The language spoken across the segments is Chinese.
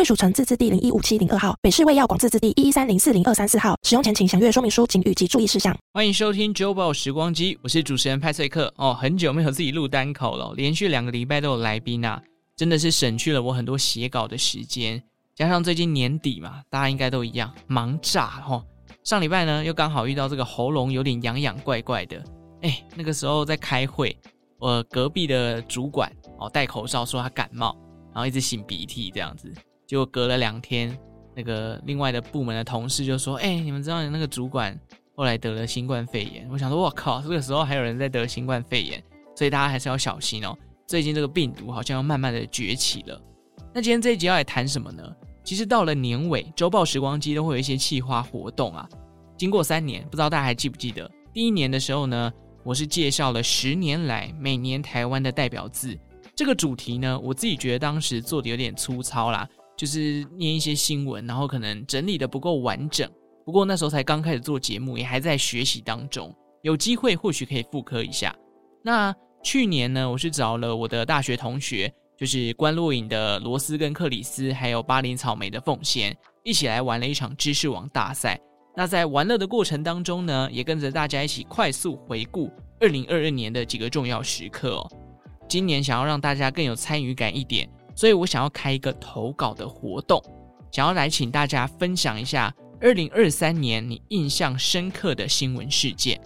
贵属城自治地零一五七零二号，北市卫药广自治地一一三零四零二三四号。使用前请详阅说明书、警语及注意事项。欢迎收听《周报时光机》，我是主持人派翠克。哦，很久没有自己录单口了，连续两个礼拜都有来宾啊，真的是省去了我很多写稿的时间。加上最近年底嘛，大家应该都一样忙炸哦。上礼拜呢，又刚好遇到这个喉咙有点痒痒怪怪的，哎，那个时候在开会，我隔壁的主管哦戴口罩说他感冒，然后一直擤鼻涕这样子。就隔了两天，那个另外的部门的同事就说：“哎、你们知道那个主管后来得了新冠肺炎？”我想说：“我靠，这个时候还有人在得新冠肺炎，所以大家还是要小心哦。最近这个病毒好像要慢慢的崛起了。那今天这一集要来谈什么呢？其实到了年尾，周报时光机都会有一些企划活动啊。经过三年，不知道大家还记不记得第一年的时候呢？我是介绍了十年来每年台湾的代表字这个主题呢，我自己觉得当时做的有点粗糙啦。就是念一些新闻，然后可能整理的不够完整。不过那时候才刚开始做节目，也还在学习当中。有机会或许可以复刻一下。那去年呢，我是找了我的大学同学，就是关洛影的罗斯跟克里斯，还有巴黎草莓的凤仙，一起来玩了一场知识王大赛。那在玩乐的过程当中呢，也跟着大家一起快速回顾二零二二年的几个重要时刻哦。今年想要让大家更有参与感一点。所以我想要开一个投稿的活动，想要来请大家分享一下二零二三年你印象深刻的新闻事件。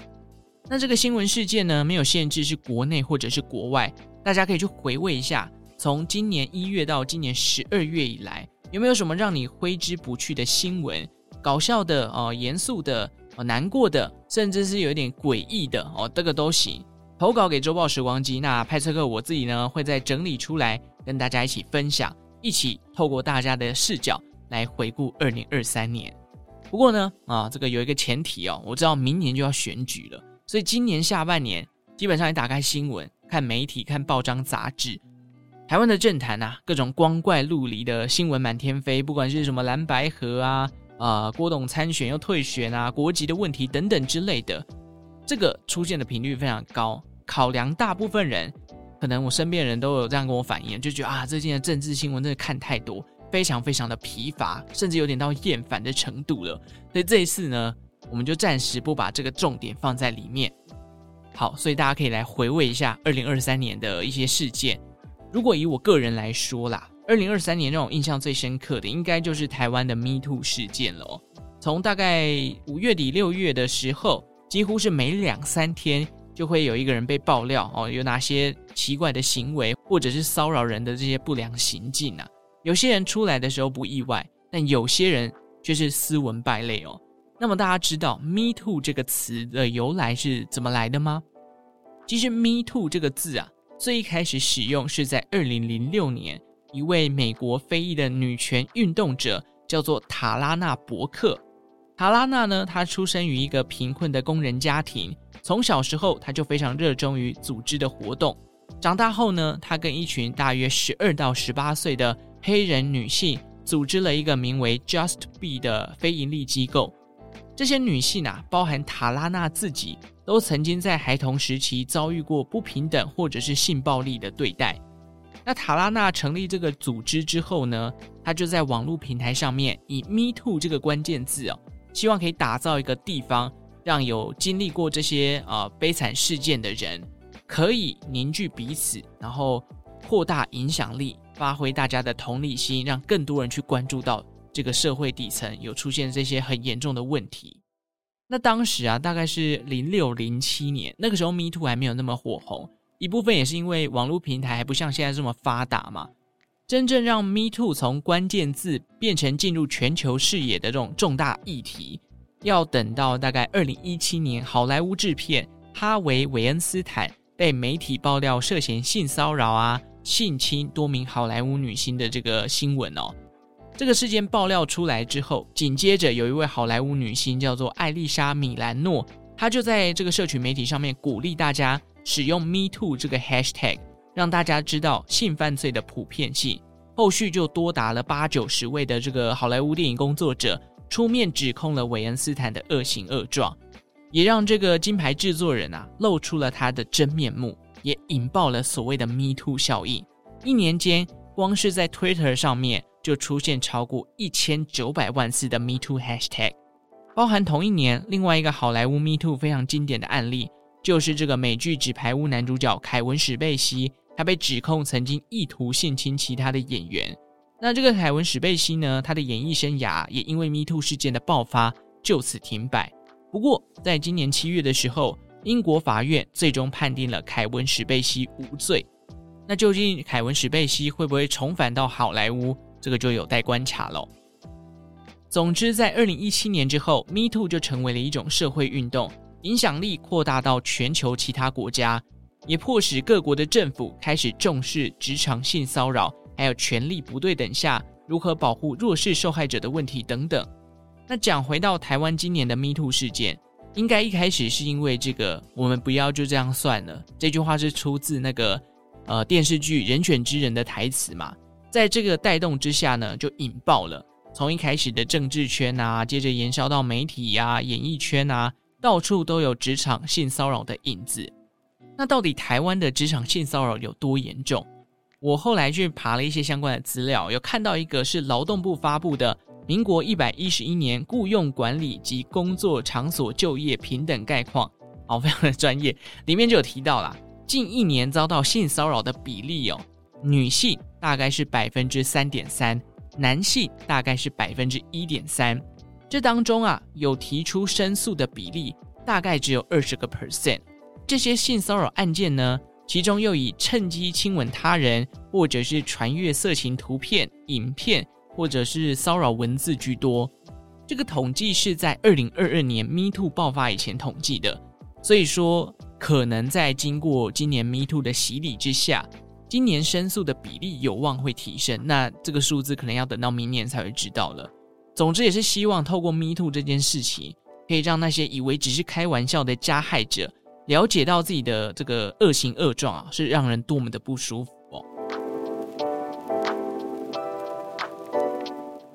那这个新闻事件呢，没有限制是国内或者是国外，大家可以去回味一下，从今年一月到今年十二月以来，有没有什么让你挥之不去的新闻？搞笑的哦，严肃的哦，难过的，甚至是有一点诡异的哦，这个都行。投稿给周报时光机，那派翠克我自己呢，会再整理出来。跟大家一起分享，一起透过大家的视角来回顾二零二三年。不过呢，啊，这个有一个前提哦，我知道明年就要选举了，所以今年下半年基本上你打开新闻、看媒体、看报章杂志，台湾的政坛啊，各种光怪陆离的新闻满天飞，不管是什么蓝白合啊，啊，郭董参选又退选啊，国籍的问题等等之类的，这个出现的频率非常高。考量大部分人。可能我身边的人都有这样跟我反映，就觉得啊，最近的政治新闻真的看太多，非常非常的疲乏，甚至有点到厌烦的程度了。所以这一次呢，我们就暂时不把这个重点放在里面。好，所以大家可以来回味一下二零二三年的一些事件。如果以我个人来说啦，二零二三年让我印象最深刻的，应该就是台湾的 Me Too 事件了。从大概五月底六月的时候，几乎是每两三天。就会有一个人被爆料哦，有哪些奇怪的行为，或者是骚扰人的这些不良行径啊？有些人出来的时候不意外，但有些人却是斯文败类哦。那么大家知道 “me too” 这个词的由来是怎么来的吗？其实 “me too” 这个字啊，最一开始使用是在二零零六年，一位美国非裔的女权运动者叫做塔拉纳伯克。塔拉纳呢，她出生于一个贫困的工人家庭。从小时候，他就非常热衷于组织的活动。长大后呢，他跟一群大约十二到十八岁的黑人女性组织了一个名为 Just Be 的非营利机构。这些女性啊，包含塔拉娜自己，都曾经在孩童时期遭遇过不平等或者是性暴力的对待。那塔拉娜成立这个组织之后呢，她就在网络平台上面以 “Me Too” 这个关键字哦，希望可以打造一个地方。让有经历过这些呃悲惨事件的人可以凝聚彼此，然后扩大影响力，发挥大家的同理心，让更多人去关注到这个社会底层有出现这些很严重的问题。那当时啊，大概是零六零七年，那个时候 Me Too 还没有那么火红，一部分也是因为网络平台还不像现在这么发达嘛。真正让 Me Too 从关键字变成进入全球视野的这种重大议题。要等到大概二零一七年，好莱坞制片《哈维·韦恩斯坦》被媒体爆料涉嫌性骚扰啊、性侵多名好莱坞女星的这个新闻哦。这个事件爆料出来之后，紧接着有一位好莱坞女星叫做艾丽莎·米兰诺，她就在这个社群媒体上面鼓励大家使用 “Me Too” 这个 hashtag，让大家知道性犯罪的普遍性。后续就多达了八九十位的这个好莱坞电影工作者出面指控了韦恩斯坦的恶行恶状，也让这个金牌制作人啊露出了他的真面目，也引爆了所谓的 “Me Too” 效应。一年间，光是在 Twitter 上面。就出现超过一千九百万次的 Me Too hashtag，包含同一年另外一个好莱坞 Me Too 非常经典的案例，就是这个美剧《纸牌屋》男主角凯文史贝西，他被指控曾经意图性侵其他的演员。那这个凯文史贝西呢，他的演艺生涯也因为 Me Too 事件的爆发就此停摆。不过，在今年七月的时候，英国法院最终判定了凯文史贝西无罪。那究竟凯文史贝西会不会重返到好莱坞？这个就有待观察喽。总之，在二零一七年之后，Me Too 就成为了一种社会运动，影响力扩大到全球其他国家，也迫使各国的政府开始重视职场性骚扰，还有权力不对等下如何保护弱势受害者的问题等等。那讲回到台湾今年的 Me Too 事件，应该一开始是因为这个“我们不要就这样算了”这句话是出自那个呃电视剧《人选之人》的台词嘛。在这个带动之下呢，就引爆了。从一开始的政治圈啊，接着延烧到媒体呀、演艺圈啊，到处都有职场性骚扰的影子。那到底台湾的职场性骚扰有多严重？我后来去爬了一些相关的资料，有看到一个是劳动部发布的《民国一百一十一年雇佣管理及工作场所就业平等概况》，哦，非常的专业，里面就有提到啦，近一年遭到性骚扰的比例哦。女性大概是百分之三点三，男性大概是百分之一点三。这当中啊，有提出申诉的比例大概只有二十个 percent。这些性骚扰案件呢，其中又以趁机亲吻他人，或者是传阅色情图片、影片，或者是骚扰文字居多。这个统计是在二零二二年 Me Too 爆发以前统计的，所以说可能在经过今年 Me Too 的洗礼之下。今年申诉的比例有望会提升，那这个数字可能要等到明年才会知道了。总之也是希望透过 Me Too 这件事情，可以让那些以为只是开玩笑的加害者，了解到自己的这个恶行恶状啊，是让人多么的不舒服哦。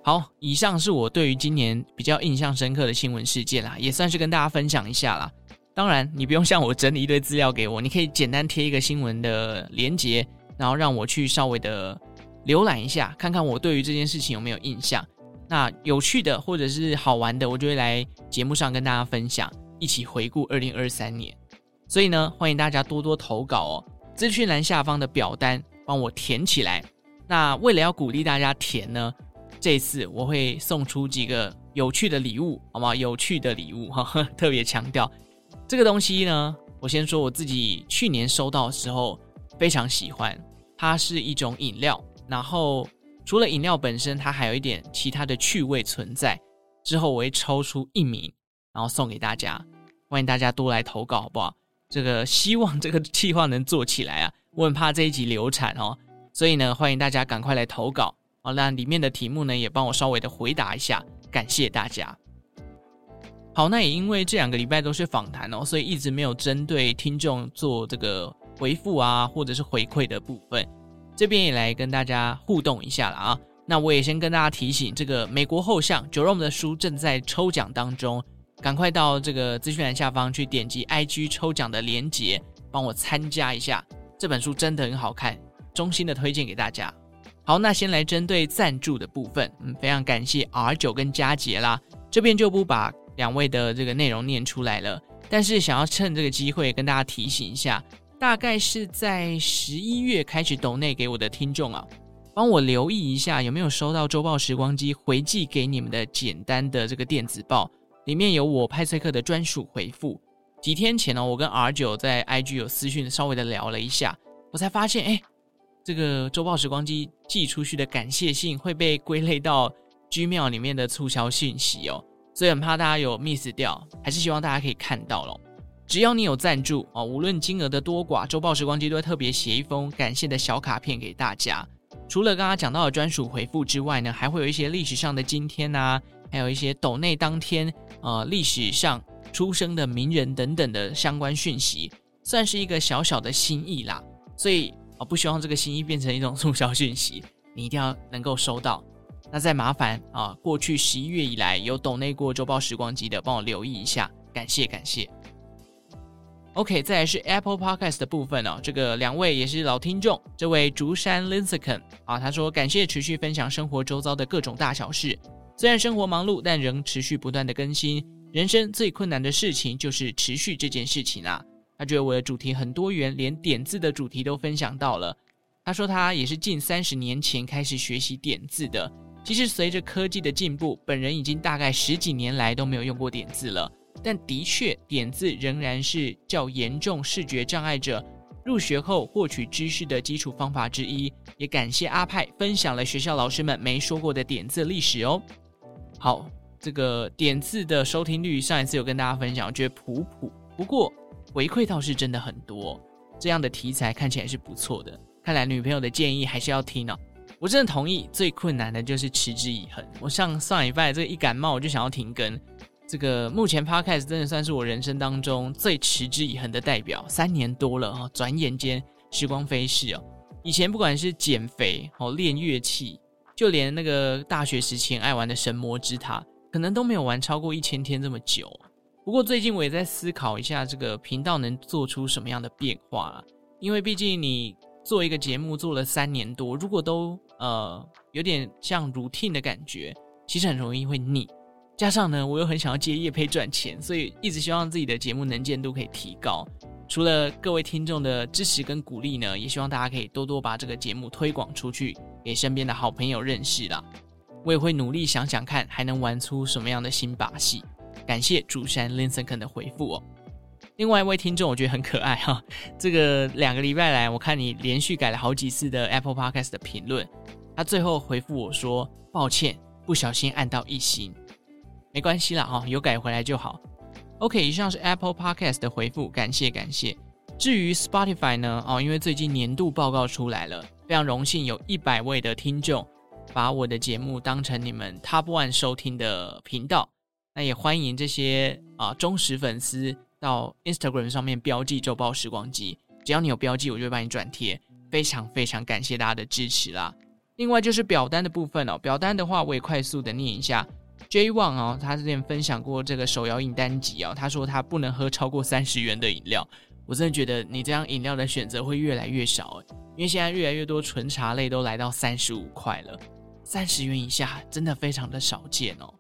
好，以上是我对于今年比较印象深刻的新闻事件啦，也算是跟大家分享一下啦。当然，你不用像我整理一堆资料给我，你可以简单贴一个新闻的连结。然后让我去稍微的浏览一下，看看我对于这件事情有没有印象。那有趣的或者是好玩的，我就会来节目上跟大家分享，一起回顾二零二三年。所以呢，欢迎大家多多投稿哦。资讯栏下方的表单帮我填起来。那为了要鼓励大家填呢，这次我会送出几个有趣的礼物，好吗？有趣的礼物，哈呵，特别强调这个东西呢。我先说我自己去年收到时候非常喜欢。它是一种饮料，然后除了饮料本身，它还有一点其他的趣味存在。之后我会抽出一名，然后送给大家。欢迎大家多来投稿，好不好？这个希望这个计划能做起来啊！我很怕这一集流产哦，所以呢，欢迎大家赶快来投稿。好，那里面的题目呢，也帮我稍微的回答一下，感谢大家。好，那也因为这两个礼拜都是访谈哦，所以一直没有针对听众做这个。回复啊，或者是回馈的部分，这边也来跟大家互动一下了啊。那我也先跟大家提醒，这个美国后相 Jerome 的书正在抽奖当中，赶快到这个资讯栏下方去点击 IG 抽奖的链接，帮我参加一下。这本书真的很好看，衷心的推荐给大家。好，那先来针对赞助的部分，嗯，非常感谢 R 九跟佳杰啦，这边就不把两位的这个内容念出来了，但是想要趁这个机会跟大家提醒一下。大概是在十一月开始抖内给我的听众啊，帮我留意一下有没有收到周报时光机回寄给你们的简单的这个电子报，里面有我派翠克的专属回复。几天前呢，我跟 R 九在 IG 有私讯稍微的聊了一下，我才发现，哎，这个周报时光机寄出去的感谢信会被归类到 Gmail 里面的促销信息哦，所以很怕大家有 miss 掉，还是希望大家可以看到咯。只要你有赞助哦，无论金额的多寡，周报时光机都会特别写一封感谢的小卡片给大家。除了刚刚讲到的专属回复之外呢，还会有一些历史上的今天啊，还有一些斗内当天呃历史上出生的名人等等的相关讯息，算是一个小小的心意啦。所以啊，不希望这个心意变成一种促销讯息，你一定要能够收到。那再麻烦啊，过去十一月以来有斗内过周报时光机的，帮我留意一下，感谢感谢。OK，再来是 Apple Podcast 的部分哦。这个两位也是老听众，这位竹山 Lincecum 啊，他说感谢持续分享生活周遭的各种大小事。虽然生活忙碌，但仍持续不断的更新。人生最困难的事情就是持续这件事情啊。他觉得我的主题很多元，连点字的主题都分享到了。他说他也是近三十年前开始学习点字的。其实随着科技的进步，本人已经大概十几年来都没有用过点字了。但的确，点字仍然是较严重视觉障碍者入学后获取知识的基础方法之一。也感谢阿派分享了学校老师们没说过的点字历史哦。好，这个点字的收听率上一次有跟大家分享，我觉得普普，不过回馈倒是真的很多。这样的题材看起来是不错的，看来女朋友的建议还是要听哦。我真的同意，最困难的就是持之以恒。我上上礼拜这个一感冒我就想要停更。这个目前 Podcast 真的算是我人生当中最持之以恒的代表，三年多了哈，转眼间时光飞逝哦。以前不管是减肥哦、练乐器，就连那个大学时期爱玩的神魔之塔，可能都没有玩超过一千天这么久。不过最近我也在思考一下，这个频道能做出什么样的变化？因为毕竟你做一个节目做了三年多，如果都呃有点像 routine 的感觉，其实很容易会腻。加上呢，我又很想要接业配赚钱，所以一直希望自己的节目能见度可以提高。除了各位听众的支持跟鼓励呢，也希望大家可以多多把这个节目推广出去，给身边的好朋友认识啦。我也会努力想想看，还能玩出什么样的新把戏。感谢竹山 Lincecum 的回复哦。另外一位听众，我觉得很可爱哈。这个两个礼拜来，我看你连续改了好几次的 Apple Podcast 的评论，他最后回复我说：“抱歉，不小心按到一星。”没关系啦，哈，有改回来就好。OK，以上是 Apple Podcast 的回复，感谢感谢。至于 Spotify 呢，哦，因为最近年度报告出来了，非常荣幸有一百位的听众把我的节目当成你们 Top One 收听的频道。那也欢迎这些啊忠实粉丝到 Instagram 上面标记周报时光机，只要你有标记，我就会帮你转贴。非常非常感谢大家的支持啦。另外就是表单的部分哦，表单的话我也快速的念一下。J One 哦，他之前分享过这个手摇饮单集哦，他说他不能喝超过三十元的饮料。我真的觉得你这样饮料的选择会越来越少诶，因为现在越来越多纯茶类都来到三十五块了，三十元以下真的非常的少见哦。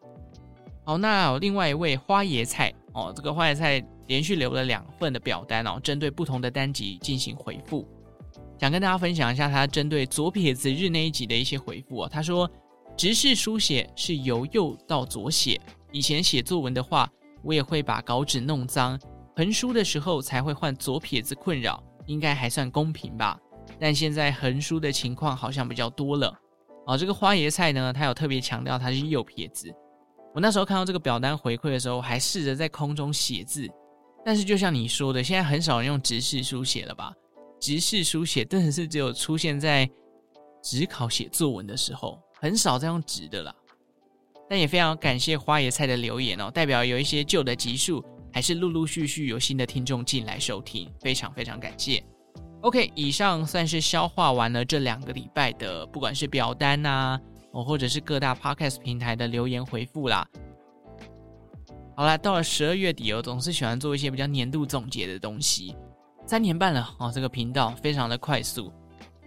好，那另外一位花椰菜哦，这个花椰菜连续留了两份的表单哦，针对不同的单集进行回复，想跟大家分享一下他针对左撇子日那一集的一些回复哦，他说。直式书写是由右到左写。以前写作文的话，我也会把稿纸弄脏，横书的时候才会换左撇子困扰，应该还算公平吧。但现在横书的情况好像比较多了。哦，这个花椰菜呢，他有特别强调他是右撇子。我那时候看到这个表单回馈的时候，还试着在空中写字，但是就像你说的，现在很少人用直式书写了吧？直式书写真的是只有出现在只考写作文的时候。很少再用直的啦，但也非常感谢花椰菜的留言哦，代表有一些旧的集数还是陆陆续续有新的听众进来收听，非常非常感谢。OK，以上算是消化完了这两个礼拜的，不管是表单呐，哦，或者是各大 Podcast 平台的留言回复啦。好啦，到了十二月底，我总是喜欢做一些比较年度总结的东西。三年半了哦，这个频道非常的快速。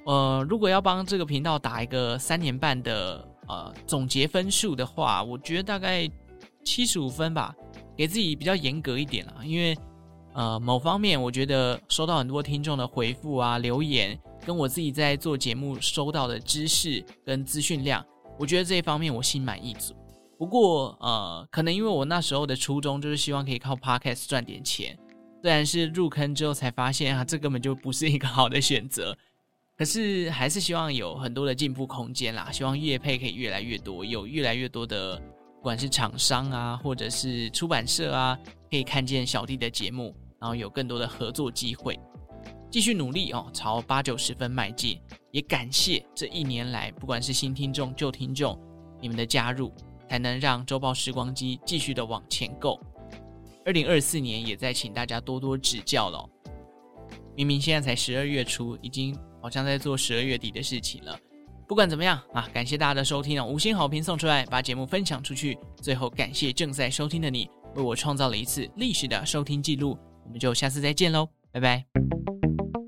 呃，如果要帮这个频道打一个三年半的呃总结分数的话，我觉得大概七十五分吧，给自己比较严格一点啦。因为呃某方面，我觉得收到很多听众的回复啊、留言，跟我自己在做节目收到的知识跟资讯量，我觉得这一方面我心满意足。不过呃，可能因为我那时候的初衷就是希望可以靠 Podcast 赚点钱，虽然是入坑之后才发现啊，这根本就不是一个好的选择。可是还是希望有很多的进步空间啦，希望乐配可以越来越多，有越来越多的不管是厂商啊，或者是出版社啊，可以看见小弟的节目，然后有更多的合作机会，继续努力哦，朝八九十分迈进。也感谢这一年来，不管是新听众、旧听众，你们的加入，才能让周报时光机继续的往前够。二零二四年也在请大家多多指教了。明明现在才十二月初，已经好像在做十二月底的事情了。不管怎么样啊，感谢大家的收听啊，五星好评送出来，把节目分享出去。最后感谢正在收听的你，为我创造了一次历史的收听记录。我们就下次再见喽，拜拜。